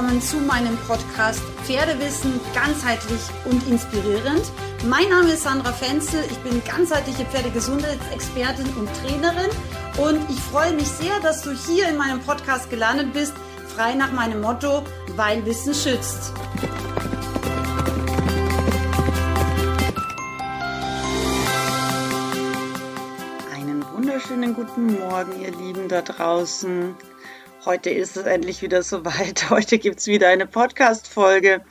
willkommen zu meinem Podcast Pferdewissen ganzheitlich und inspirierend. Mein Name ist Sandra Fenzel, ich bin ganzheitliche Pferdegesundheitsexpertin und Trainerin und ich freue mich sehr, dass du hier in meinem Podcast gelandet bist, frei nach meinem Motto, weil Wissen schützt. Einen wunderschönen guten Morgen, ihr Lieben da draußen. Heute ist es endlich wieder soweit. Heute gibt es wieder eine Podcast-Folge.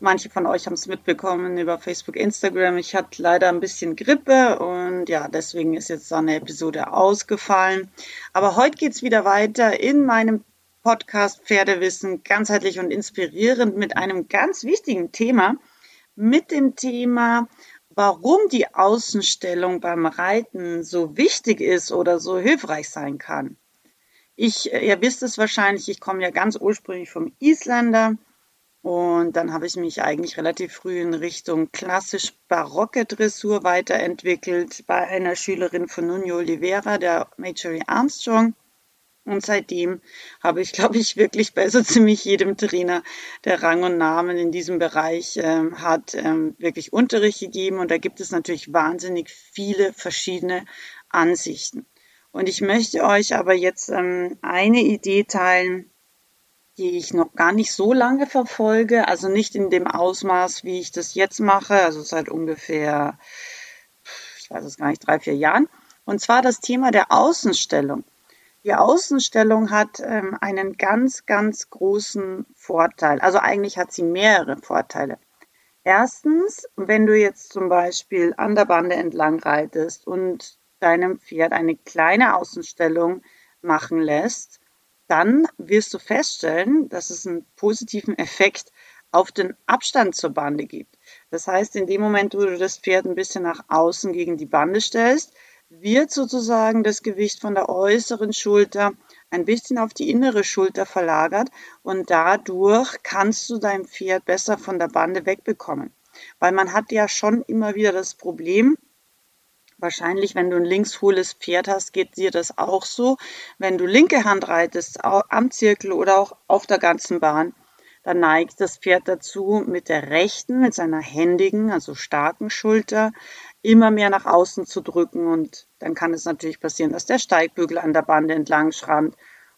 Manche von euch haben es mitbekommen über Facebook, Instagram. Ich hatte leider ein bisschen Grippe und ja, deswegen ist jetzt so eine Episode ausgefallen. Aber heute geht es wieder weiter in meinem Podcast Pferdewissen, ganzheitlich und inspirierend mit einem ganz wichtigen Thema, mit dem Thema, warum die Außenstellung beim Reiten so wichtig ist oder so hilfreich sein kann. Ich, äh, ihr wisst es wahrscheinlich, ich komme ja ganz ursprünglich vom Isländer und dann habe ich mich eigentlich relativ früh in Richtung klassisch barocke Dressur weiterentwickelt bei einer Schülerin von Nuno Oliveira, der Majorie Armstrong. Und seitdem habe ich, glaube ich, wirklich bei so ziemlich jedem Trainer, der Rang und Namen in diesem Bereich äh, hat, ähm, wirklich Unterricht gegeben. Und da gibt es natürlich wahnsinnig viele verschiedene Ansichten. Und ich möchte euch aber jetzt ähm, eine Idee teilen, die ich noch gar nicht so lange verfolge, also nicht in dem Ausmaß, wie ich das jetzt mache, also seit ungefähr, ich weiß es gar nicht, drei, vier Jahren. Und zwar das Thema der Außenstellung. Die Außenstellung hat ähm, einen ganz, ganz großen Vorteil. Also eigentlich hat sie mehrere Vorteile. Erstens, wenn du jetzt zum Beispiel an der Bande entlang reitest und deinem Pferd eine kleine Außenstellung machen lässt, dann wirst du feststellen, dass es einen positiven Effekt auf den Abstand zur Bande gibt. Das heißt, in dem Moment, wo du das Pferd ein bisschen nach außen gegen die Bande stellst, wird sozusagen das Gewicht von der äußeren Schulter ein bisschen auf die innere Schulter verlagert und dadurch kannst du dein Pferd besser von der Bande wegbekommen. Weil man hat ja schon immer wieder das Problem, Wahrscheinlich, wenn du ein linkshohles Pferd hast, geht dir das auch so. Wenn du linke Hand reitest, am Zirkel oder auch auf der ganzen Bahn, dann neigt das Pferd dazu, mit der rechten, mit seiner händigen, also starken Schulter, immer mehr nach außen zu drücken. Und dann kann es natürlich passieren, dass der Steigbügel an der Bande entlang schrammt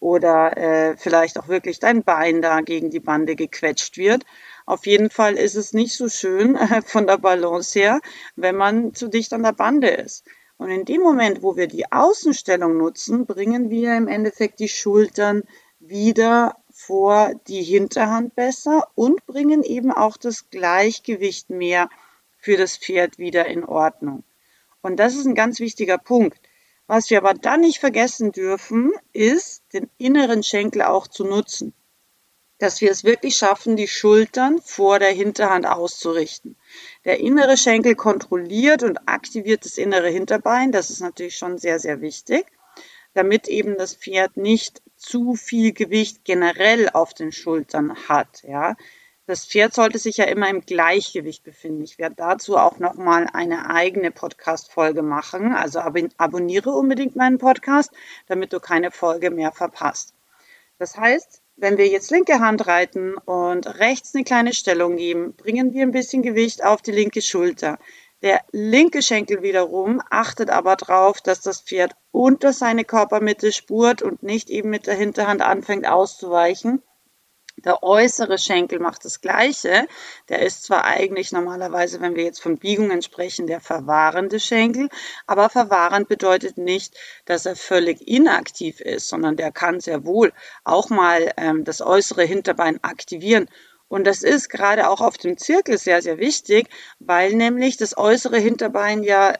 oder äh, vielleicht auch wirklich dein Bein da gegen die Bande gequetscht wird. Auf jeden Fall ist es nicht so schön äh, von der Balance her, wenn man zu dicht an der Bande ist. Und in dem Moment, wo wir die Außenstellung nutzen, bringen wir im Endeffekt die Schultern wieder vor die Hinterhand besser und bringen eben auch das Gleichgewicht mehr für das Pferd wieder in Ordnung. Und das ist ein ganz wichtiger Punkt. Was wir aber dann nicht vergessen dürfen, ist, den inneren Schenkel auch zu nutzen. Dass wir es wirklich schaffen, die Schultern vor der Hinterhand auszurichten. Der innere Schenkel kontrolliert und aktiviert das innere Hinterbein. Das ist natürlich schon sehr, sehr wichtig, damit eben das Pferd nicht zu viel Gewicht generell auf den Schultern hat. Ja, das Pferd sollte sich ja immer im Gleichgewicht befinden. Ich werde dazu auch nochmal eine eigene Podcast-Folge machen. Also ab abonniere unbedingt meinen Podcast, damit du keine Folge mehr verpasst. Das heißt, wenn wir jetzt linke Hand reiten und rechts eine kleine Stellung geben, bringen wir ein bisschen Gewicht auf die linke Schulter. Der linke Schenkel wiederum achtet aber darauf, dass das Pferd unter seine Körpermitte spurt und nicht eben mit der Hinterhand anfängt auszuweichen der äußere Schenkel macht das Gleiche. Der ist zwar eigentlich normalerweise, wenn wir jetzt von Biegungen sprechen, der verwahrende Schenkel, aber verwahrend bedeutet nicht, dass er völlig inaktiv ist, sondern der kann sehr wohl auch mal ähm, das äußere Hinterbein aktivieren. Und das ist gerade auch auf dem Zirkel sehr, sehr wichtig, weil nämlich das äußere Hinterbein ja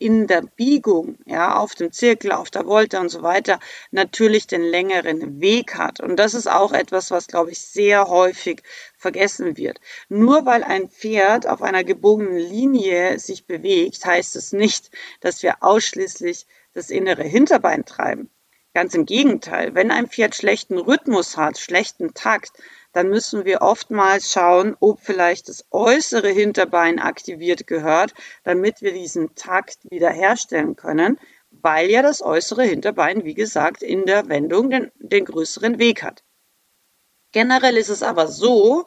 in der Biegung, ja, auf dem Zirkel, auf der Volte und so weiter, natürlich den längeren Weg hat. Und das ist auch etwas, was, glaube ich, sehr häufig vergessen wird. Nur weil ein Pferd auf einer gebogenen Linie sich bewegt, heißt es nicht, dass wir ausschließlich das innere Hinterbein treiben. Ganz im Gegenteil, wenn ein Pferd schlechten Rhythmus hat, schlechten Takt, dann müssen wir oftmals schauen, ob vielleicht das äußere Hinterbein aktiviert gehört, damit wir diesen Takt wiederherstellen können, weil ja das äußere Hinterbein, wie gesagt, in der Wendung den, den größeren Weg hat. Generell ist es aber so,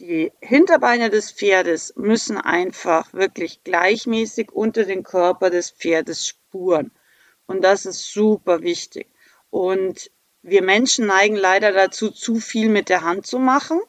die Hinterbeine des Pferdes müssen einfach wirklich gleichmäßig unter den Körper des Pferdes spuren. Und das ist super wichtig. Und wir Menschen neigen leider dazu, zu viel mit der Hand zu machen.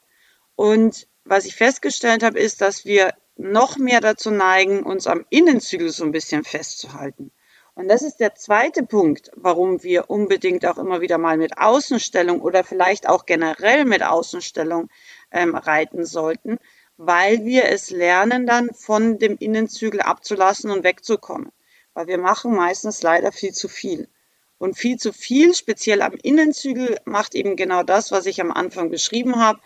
Und was ich festgestellt habe, ist, dass wir noch mehr dazu neigen, uns am Innenzügel so ein bisschen festzuhalten. Und das ist der zweite Punkt, warum wir unbedingt auch immer wieder mal mit Außenstellung oder vielleicht auch generell mit Außenstellung ähm, reiten sollten, weil wir es lernen, dann von dem Innenzügel abzulassen und wegzukommen. Weil wir machen meistens leider viel zu viel. Und viel zu viel, speziell am Innenzügel, macht eben genau das, was ich am Anfang beschrieben habe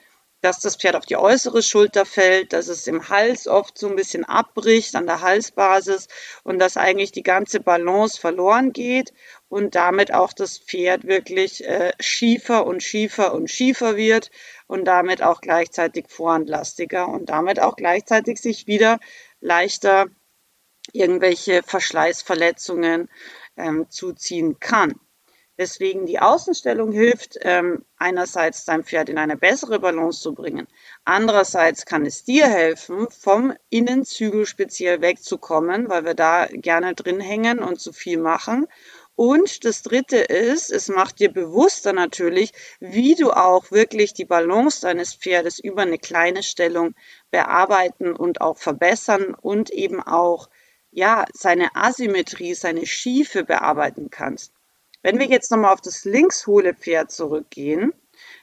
dass das Pferd auf die äußere Schulter fällt, dass es im Hals oft so ein bisschen abbricht an der Halsbasis und dass eigentlich die ganze Balance verloren geht und damit auch das Pferd wirklich äh, schiefer und schiefer und schiefer wird und damit auch gleichzeitig vorhandlastiger und damit auch gleichzeitig sich wieder leichter irgendwelche Verschleißverletzungen ähm, zuziehen kann. Deswegen die Außenstellung hilft, ähm, einerseits dein Pferd in eine bessere Balance zu bringen. Andererseits kann es dir helfen, vom Innenzügel speziell wegzukommen, weil wir da gerne drin hängen und zu viel machen. Und das dritte ist, es macht dir bewusster natürlich, wie du auch wirklich die Balance deines Pferdes über eine kleine Stellung bearbeiten und auch verbessern und eben auch, ja, seine Asymmetrie, seine Schiefe bearbeiten kannst. Wenn wir jetzt nochmal auf das linkshohle Pferd zurückgehen,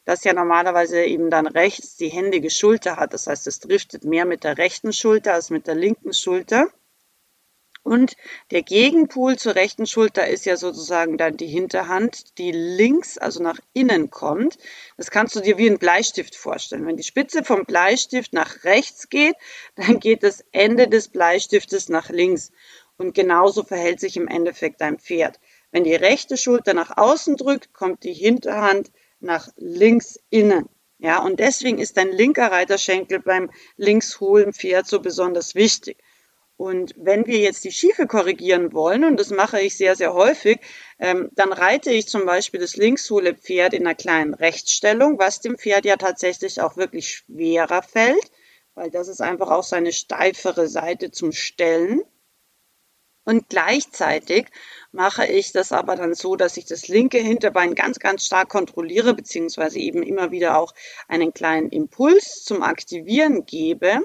das ja normalerweise eben dann rechts die händige Schulter hat, das heißt, es driftet mehr mit der rechten Schulter als mit der linken Schulter. Und der Gegenpol zur rechten Schulter ist ja sozusagen dann die Hinterhand, die links, also nach innen kommt. Das kannst du dir wie ein Bleistift vorstellen. Wenn die Spitze vom Bleistift nach rechts geht, dann geht das Ende des Bleistiftes nach links. Und genauso verhält sich im Endeffekt dein Pferd. Wenn die rechte Schulter nach außen drückt, kommt die Hinterhand nach links innen. Ja, und deswegen ist dein linker Reiterschenkel beim links hohlen Pferd so besonders wichtig. Und wenn wir jetzt die Schiefe korrigieren wollen, und das mache ich sehr, sehr häufig, ähm, dann reite ich zum Beispiel das linkshohle Pferd in einer kleinen Rechtsstellung, was dem Pferd ja tatsächlich auch wirklich schwerer fällt, weil das ist einfach auch seine steifere Seite zum Stellen. Und gleichzeitig mache ich das aber dann so, dass ich das linke Hinterbein ganz, ganz stark kontrolliere, beziehungsweise eben immer wieder auch einen kleinen Impuls zum Aktivieren gebe.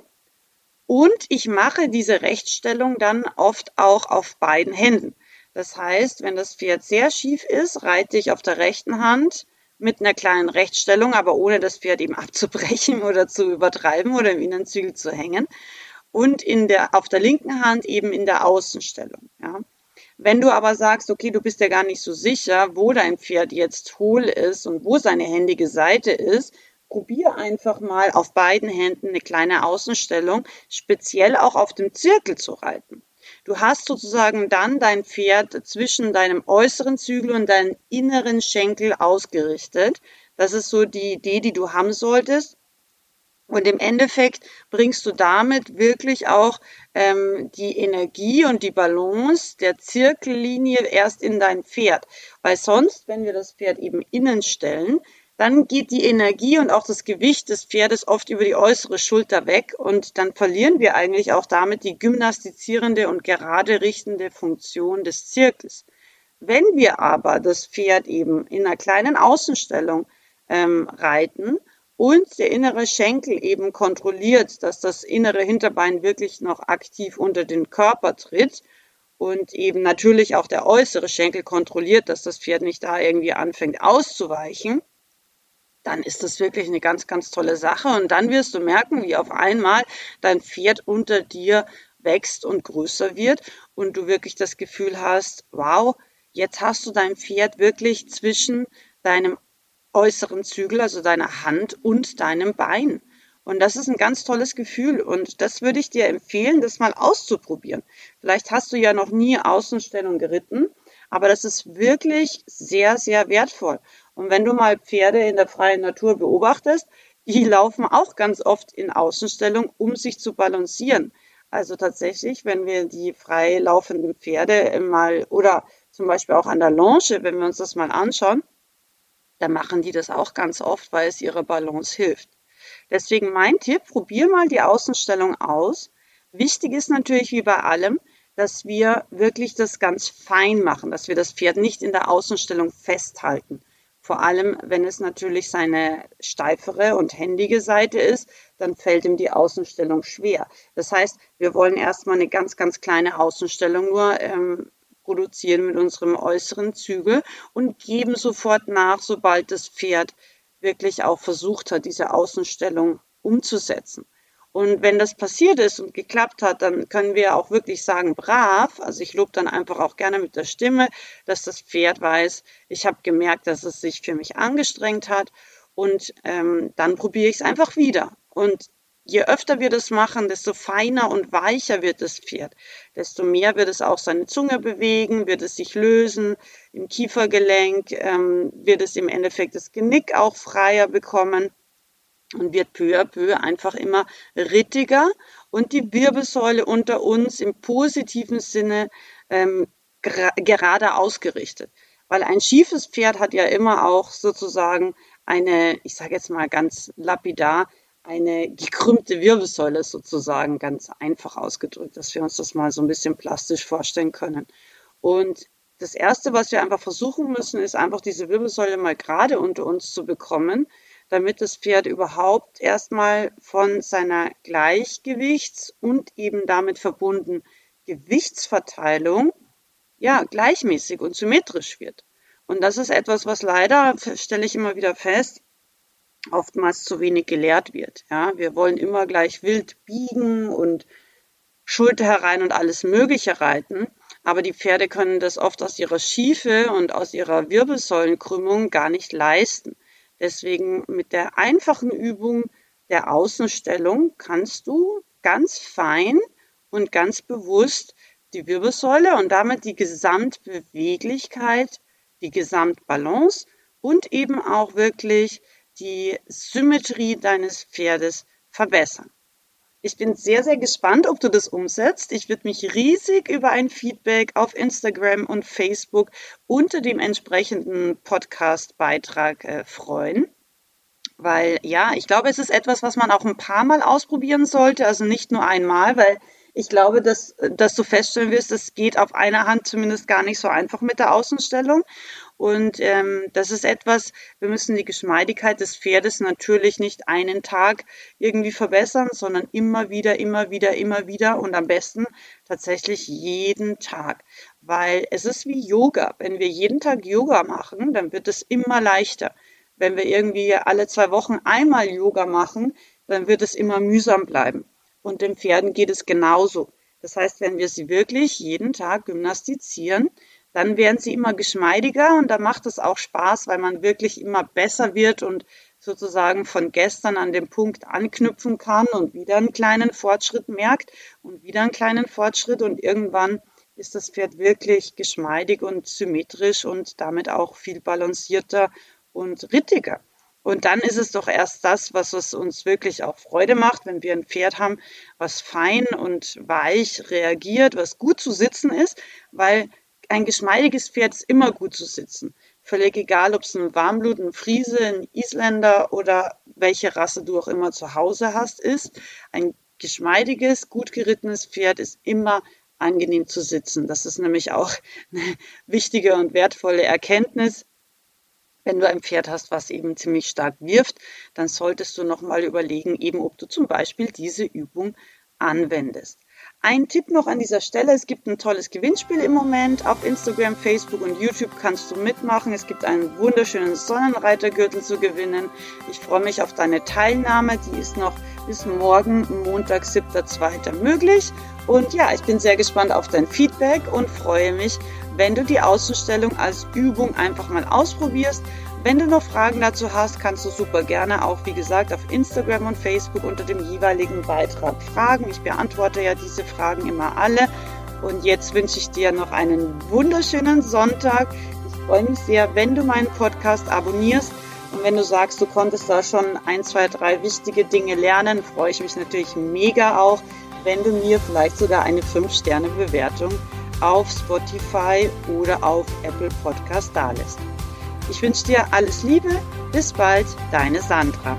Und ich mache diese Rechtsstellung dann oft auch auf beiden Händen. Das heißt, wenn das Pferd sehr schief ist, reite ich auf der rechten Hand mit einer kleinen Rechtsstellung, aber ohne das Pferd eben abzubrechen oder zu übertreiben oder im Innenzügel zu hängen und in der, auf der linken Hand eben in der Außenstellung. Ja. Wenn du aber sagst, okay, du bist ja gar nicht so sicher, wo dein Pferd jetzt hohl ist und wo seine händige Seite ist, probier einfach mal auf beiden Händen eine kleine Außenstellung, speziell auch auf dem Zirkel zu reiten. Du hast sozusagen dann dein Pferd zwischen deinem äußeren Zügel und deinem inneren Schenkel ausgerichtet. Das ist so die Idee, die du haben solltest. Und im Endeffekt bringst du damit wirklich auch ähm, die Energie und die Balance der Zirkellinie erst in dein Pferd. Weil sonst, wenn wir das Pferd eben innen stellen, dann geht die Energie und auch das Gewicht des Pferdes oft über die äußere Schulter weg und dann verlieren wir eigentlich auch damit die gymnastizierende und gerade richtende Funktion des Zirkels. Wenn wir aber das Pferd eben in einer kleinen Außenstellung ähm, reiten und der innere Schenkel eben kontrolliert, dass das innere Hinterbein wirklich noch aktiv unter den Körper tritt und eben natürlich auch der äußere Schenkel kontrolliert, dass das Pferd nicht da irgendwie anfängt auszuweichen, dann ist das wirklich eine ganz, ganz tolle Sache. Und dann wirst du merken, wie auf einmal dein Pferd unter dir wächst und größer wird und du wirklich das Gefühl hast, wow, jetzt hast du dein Pferd wirklich zwischen deinem äußeren Zügel, also deiner Hand und deinem Bein. Und das ist ein ganz tolles Gefühl und das würde ich dir empfehlen, das mal auszuprobieren. Vielleicht hast du ja noch nie Außenstellung geritten, aber das ist wirklich sehr, sehr wertvoll. Und wenn du mal Pferde in der freien Natur beobachtest, die laufen auch ganz oft in Außenstellung, um sich zu balancieren. Also tatsächlich, wenn wir die frei laufenden Pferde mal oder zum Beispiel auch an der Longe, wenn wir uns das mal anschauen, dann machen die das auch ganz oft, weil es ihrer Balance hilft. Deswegen mein Tipp, probier mal die Außenstellung aus. Wichtig ist natürlich wie bei allem, dass wir wirklich das ganz fein machen, dass wir das Pferd nicht in der Außenstellung festhalten. Vor allem, wenn es natürlich seine steifere und händige Seite ist, dann fällt ihm die Außenstellung schwer. Das heißt, wir wollen erstmal eine ganz, ganz kleine Außenstellung nur ähm, produzieren mit unserem äußeren Zügel und geben sofort nach, sobald das Pferd wirklich auch versucht hat, diese Außenstellung umzusetzen. Und wenn das passiert ist und geklappt hat, dann können wir auch wirklich sagen, brav. Also ich lobe dann einfach auch gerne mit der Stimme, dass das Pferd weiß, ich habe gemerkt, dass es sich für mich angestrengt hat. Und ähm, dann probiere ich es einfach wieder. Und je öfter wir das machen, desto feiner und weicher wird das Pferd. Desto mehr wird es auch seine Zunge bewegen, wird es sich lösen. Im Kiefergelenk ähm, wird es im Endeffekt das Genick auch freier bekommen und wird peu à peu einfach immer rittiger und die Wirbelsäule unter uns im positiven Sinne ähm, gerade ausgerichtet. Weil ein schiefes Pferd hat ja immer auch sozusagen eine, ich sage jetzt mal ganz lapidar, eine gekrümmte Wirbelsäule sozusagen, ganz einfach ausgedrückt, dass wir uns das mal so ein bisschen plastisch vorstellen können. Und das Erste, was wir einfach versuchen müssen, ist einfach diese Wirbelsäule mal gerade unter uns zu bekommen, damit das Pferd überhaupt erstmal von seiner Gleichgewichts- und eben damit verbunden Gewichtsverteilung ja gleichmäßig und symmetrisch wird. Und das ist etwas, was leider, stelle ich immer wieder fest, oftmals zu wenig gelehrt wird. Ja, wir wollen immer gleich wild biegen und Schulter herein und alles Mögliche reiten. Aber die Pferde können das oft aus ihrer Schiefe und aus ihrer Wirbelsäulenkrümmung gar nicht leisten. Deswegen mit der einfachen Übung der Außenstellung kannst du ganz fein und ganz bewusst die Wirbelsäule und damit die Gesamtbeweglichkeit, die Gesamtbalance und eben auch wirklich die Symmetrie deines Pferdes verbessern. Ich bin sehr, sehr gespannt, ob du das umsetzt. Ich würde mich riesig über ein Feedback auf Instagram und Facebook unter dem entsprechenden Podcast-Beitrag äh, freuen. Weil ja, ich glaube, es ist etwas, was man auch ein paar Mal ausprobieren sollte, also nicht nur einmal, weil ich glaube, dass, dass du feststellen wirst, es geht auf einer Hand zumindest gar nicht so einfach mit der Außenstellung. Und ähm, das ist etwas, wir müssen die Geschmeidigkeit des Pferdes natürlich nicht einen Tag irgendwie verbessern, sondern immer wieder, immer wieder, immer wieder und am besten tatsächlich jeden Tag. Weil es ist wie Yoga. Wenn wir jeden Tag Yoga machen, dann wird es immer leichter. Wenn wir irgendwie alle zwei Wochen einmal Yoga machen, dann wird es immer mühsam bleiben. Und den Pferden geht es genauso. Das heißt, wenn wir sie wirklich jeden Tag gymnastizieren, dann werden sie immer geschmeidiger und da macht es auch Spaß, weil man wirklich immer besser wird und sozusagen von gestern an den Punkt anknüpfen kann und wieder einen kleinen Fortschritt merkt und wieder einen kleinen Fortschritt und irgendwann ist das Pferd wirklich geschmeidig und symmetrisch und damit auch viel balancierter und rittiger. Und dann ist es doch erst das, was es uns wirklich auch Freude macht, wenn wir ein Pferd haben, was fein und weich reagiert, was gut zu sitzen ist, weil ein geschmeidiges Pferd ist immer gut zu sitzen. Völlig egal, ob es ein Warmblut, ein Friese, ein Isländer oder welche Rasse du auch immer zu Hause hast, ist. Ein geschmeidiges, gut gerittenes Pferd ist immer angenehm zu sitzen. Das ist nämlich auch eine wichtige und wertvolle Erkenntnis. Wenn du ein Pferd hast, was eben ziemlich stark wirft, dann solltest du nochmal überlegen, eben ob du zum Beispiel diese Übung anwendest. Ein Tipp noch an dieser Stelle, es gibt ein tolles Gewinnspiel im Moment. Auf Instagram, Facebook und YouTube kannst du mitmachen. Es gibt einen wunderschönen Sonnenreitergürtel zu gewinnen. Ich freue mich auf deine Teilnahme. Die ist noch bis morgen, Montag, 7.2. möglich. Und ja, ich bin sehr gespannt auf dein Feedback und freue mich, wenn du die Außenstellung als Übung einfach mal ausprobierst wenn du noch Fragen dazu hast, kannst du super gerne auch, wie gesagt, auf Instagram und Facebook unter dem jeweiligen Beitrag fragen. Ich beantworte ja diese Fragen immer alle. Und jetzt wünsche ich dir noch einen wunderschönen Sonntag. Ich freue mich sehr, wenn du meinen Podcast abonnierst. Und wenn du sagst, du konntest da schon ein, zwei, drei wichtige Dinge lernen, freue ich mich natürlich mega auch, wenn du mir vielleicht sogar eine 5-Sterne-Bewertung auf Spotify oder auf Apple Podcast dalässt. Ich wünsche dir alles Liebe. Bis bald, deine Sandra.